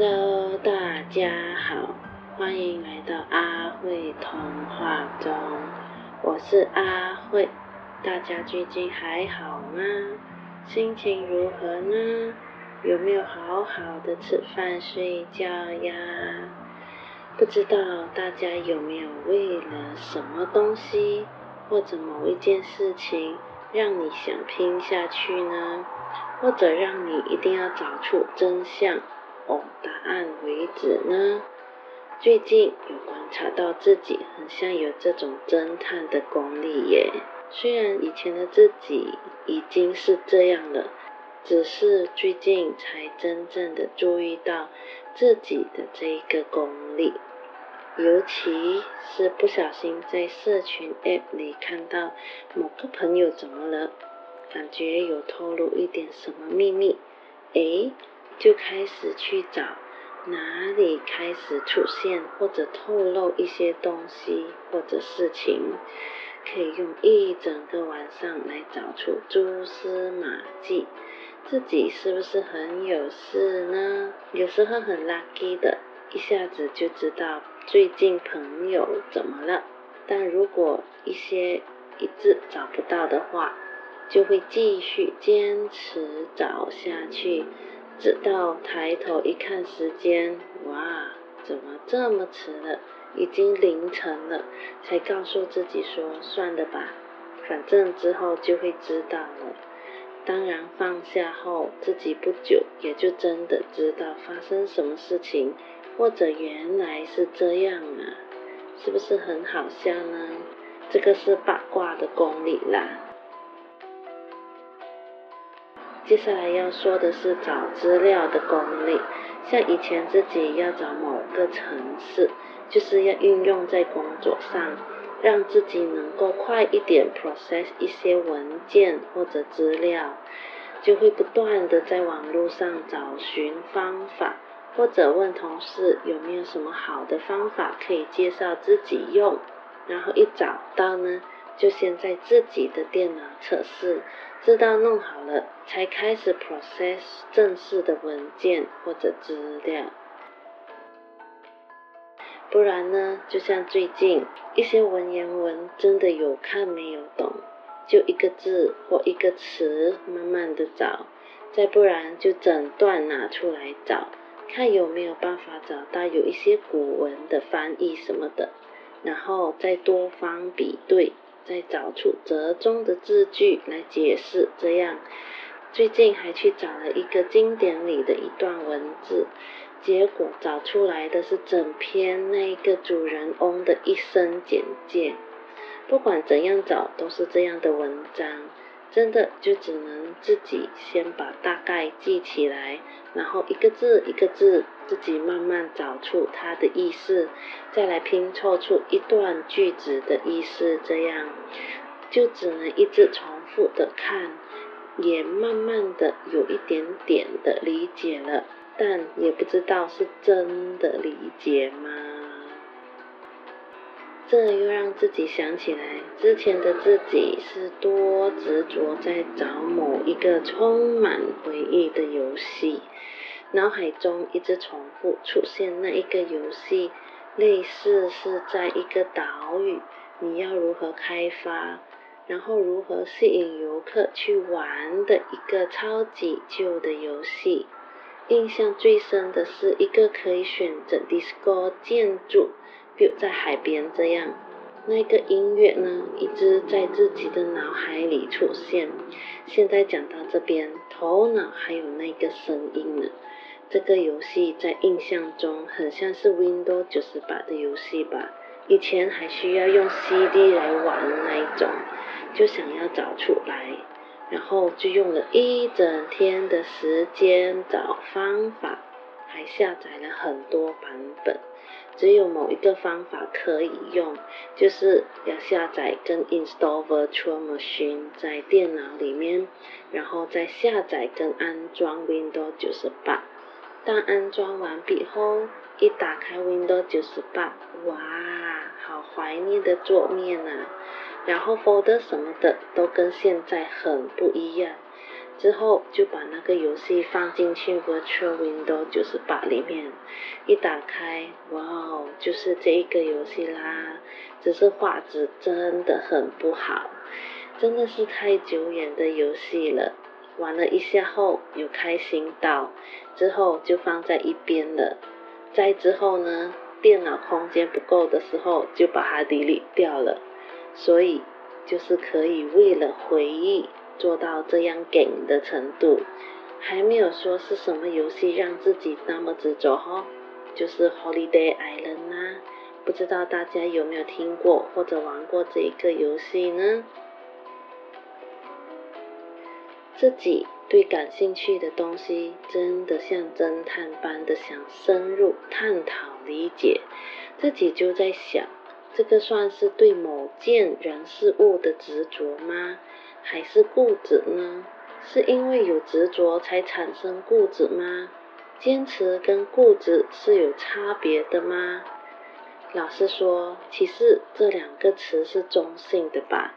Hello，大家好，欢迎来到阿慧童话中，我是阿慧，大家最近还好吗？心情如何呢？有没有好好的吃饭睡觉呀？不知道大家有没有为了什么东西或者某一件事情，让你想拼下去呢？或者让你一定要找出真相？哦，答案为止呢？最近有观察到自己很像有这种侦探的功力耶。虽然以前的自己已经是这样了，只是最近才真正的注意到自己的这一个功力。尤其是不小心在社群 App 里看到某个朋友怎么了，感觉有透露一点什么秘密，诶。就开始去找哪里开始出现或者透露一些东西或者事情，可以用一整个晚上来找出蛛丝马迹，自己是不是很有事呢？有时候很 lucky 的，一下子就知道最近朋友怎么了。但如果一些一直找不到的话，就会继续坚持找下去。直到抬头一看时间，哇，怎么这么迟了？已经凌晨了，才告诉自己说算了吧，反正之后就会知道了。当然放下后，自己不久也就真的知道发生什么事情，或者原来是这样啊，是不是很好笑呢？这个是八卦的功力啦。接下来要说的是找资料的功力，像以前自己要找某个城市，就是要运用在工作上，让自己能够快一点 process 一些文件或者资料，就会不断的在网络上找寻方法，或者问同事有没有什么好的方法可以介绍自己用，然后一找到呢，就先在自己的电脑测试。知道弄好了，才开始 process 正式的文件或者资料。不然呢，就像最近一些文言文，真的有看没有懂，就一个字或一个词，慢慢的找。再不然就整段拿出来找，看有没有办法找到有一些古文的翻译什么的，然后再多方比对。再找出折中的字句来解释，这样。最近还去找了一个经典里的一段文字，结果找出来的是整篇那个主人翁的一生简介。不管怎样找，都是这样的文章。真的就只能自己先把大概记起来，然后一个字一个字自己慢慢找出它的意思，再来拼凑出一段句子的意思，这样就只能一直重复的看，也慢慢的有一点点的理解了，但也不知道是真的理解吗？这又让自己想起来，之前的自己是多执着在找某一个充满回忆的游戏，脑海中一直重复出现那一个游戏，类似是在一个岛屿，你要如何开发，然后如何吸引游客去玩的一个超级旧的游戏。印象最深的是一个可以选择 disco 建筑。就在海边这样，那个音乐呢，一直在自己的脑海里出现。现在讲到这边，头脑还有那个声音呢。这个游戏在印象中很像是 Windows 九十八的游戏吧？以前还需要用 CD 来玩那一种，就想要找出来，然后就用了一整天的时间找方法，还下载了很多版本。只有某一个方法可以用，就是要下载跟 install virtual machine 在电脑里面，然后再下载跟安装 Windows 九十八。当安装完毕后，一打开 Windows 九十八，哇，好怀念的桌面啊！然后 folder 什么的都跟现在很不一样。之后就把那个游戏放进去 Virtual Window 九十八里面，一打开，哇哦，就是这一个游戏啦。只是画质真的很不好，真的是太久远的游戏了。玩了一下后有开心到，之后就放在一边了。再之后呢，电脑空间不够的时候就把它整理掉了。所以就是可以为了回忆做到这样给的程度，还没有说是什么游戏让自己那么执着哈，就是 Holiday Island 啊，不知道大家有没有听过或者玩过这一个游戏呢？自己对感兴趣的东西，真的像侦探般的想深入探讨理解，自己就在想。这个算是对某件人事物的执着吗？还是固执呢？是因为有执着才产生固执吗？坚持跟固执是有差别的吗？老实说，其实这两个词是中性的吧。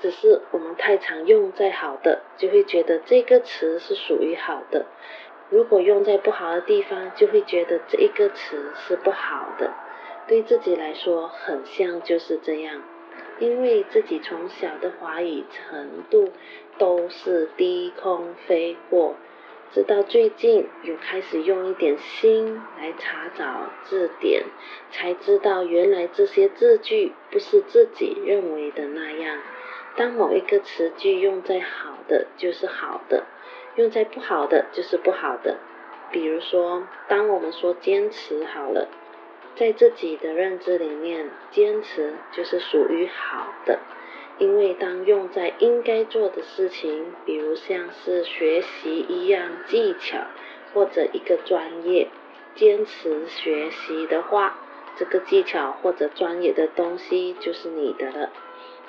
只是我们太常用在好的，就会觉得这个词是属于好的；如果用在不好的地方，就会觉得这一个词是不好的。对自己来说，很像就是这样，因为自己从小的华语程度都是低空飞过，直到最近有开始用一点心来查找字典，才知道原来这些字句不是自己认为的那样。当某一个词句用在好的就是好的，用在不好的就是不好的。比如说，当我们说坚持好了。在自己的认知里面，坚持就是属于好的，因为当用在应该做的事情，比如像是学习一样技巧或者一个专业，坚持学习的话，这个技巧或者专业的东西就是你的了。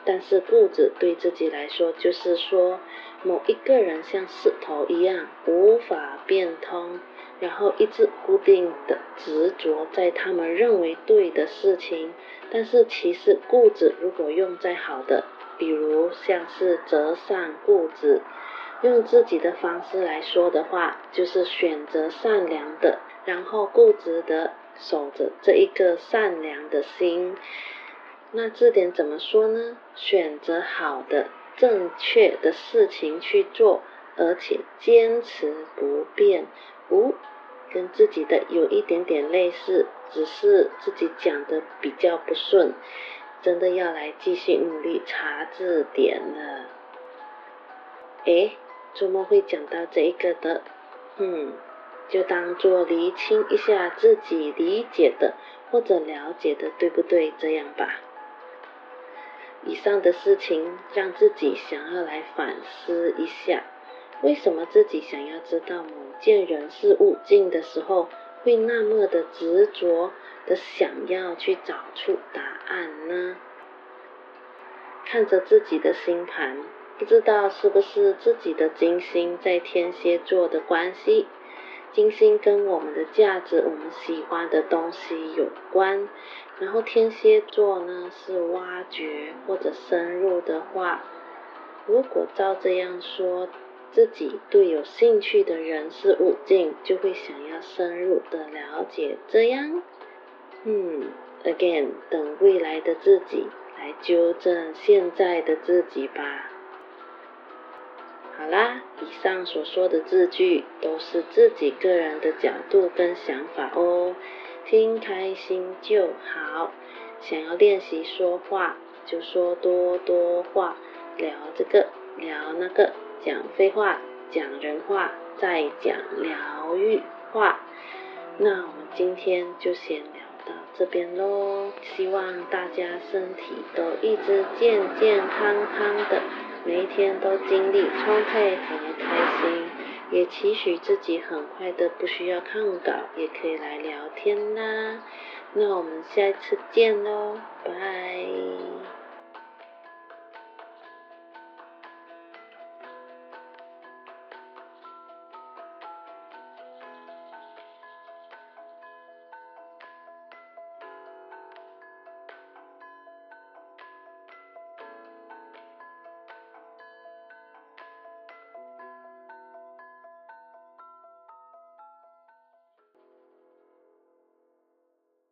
但是固执对自己来说，就是说某一个人像石头一样无法变通。然后一直固定的执着在他们认为对的事情，但是其实固执如果用在好的，比如像是择善固执，用自己的方式来说的话，就是选择善良的，然后固执的守着这一个善良的心。那这点怎么说呢？选择好的、正确的事情去做，而且坚持不变。五。跟自己的有一点点类似，只是自己讲的比较不顺，真的要来继续努力查字典了。诶，怎么会讲到这一个的？嗯，就当做厘清一下自己理解的或者了解的对不对，这样吧。以上的事情让自己想要来反思一下。为什么自己想要知道某件人事物境的时候，会那么的执着的想要去找出答案呢？看着自己的星盘，不知道是不是自己的金星在天蝎座的关系。金星跟我们的价值、我们喜欢的东西有关，然后天蝎座呢是挖掘或者深入的话，如果照这样说。自己对有兴趣的人事物境，就会想要深入的了解。这样，嗯，again，等未来的自己来纠正现在的自己吧。好啦，以上所说的字句都是自己个人的角度跟想法哦，听开心就好。想要练习说话，就说多多话，聊这个，聊那个。讲废话，讲人话，再讲疗愈话。那我们今天就先聊到这边喽。希望大家身体都一直健健康康的，每一天都精力充沛和开心。也期许自己很快的不需要看稿，也可以来聊天啦。那我们下一次见喽，拜。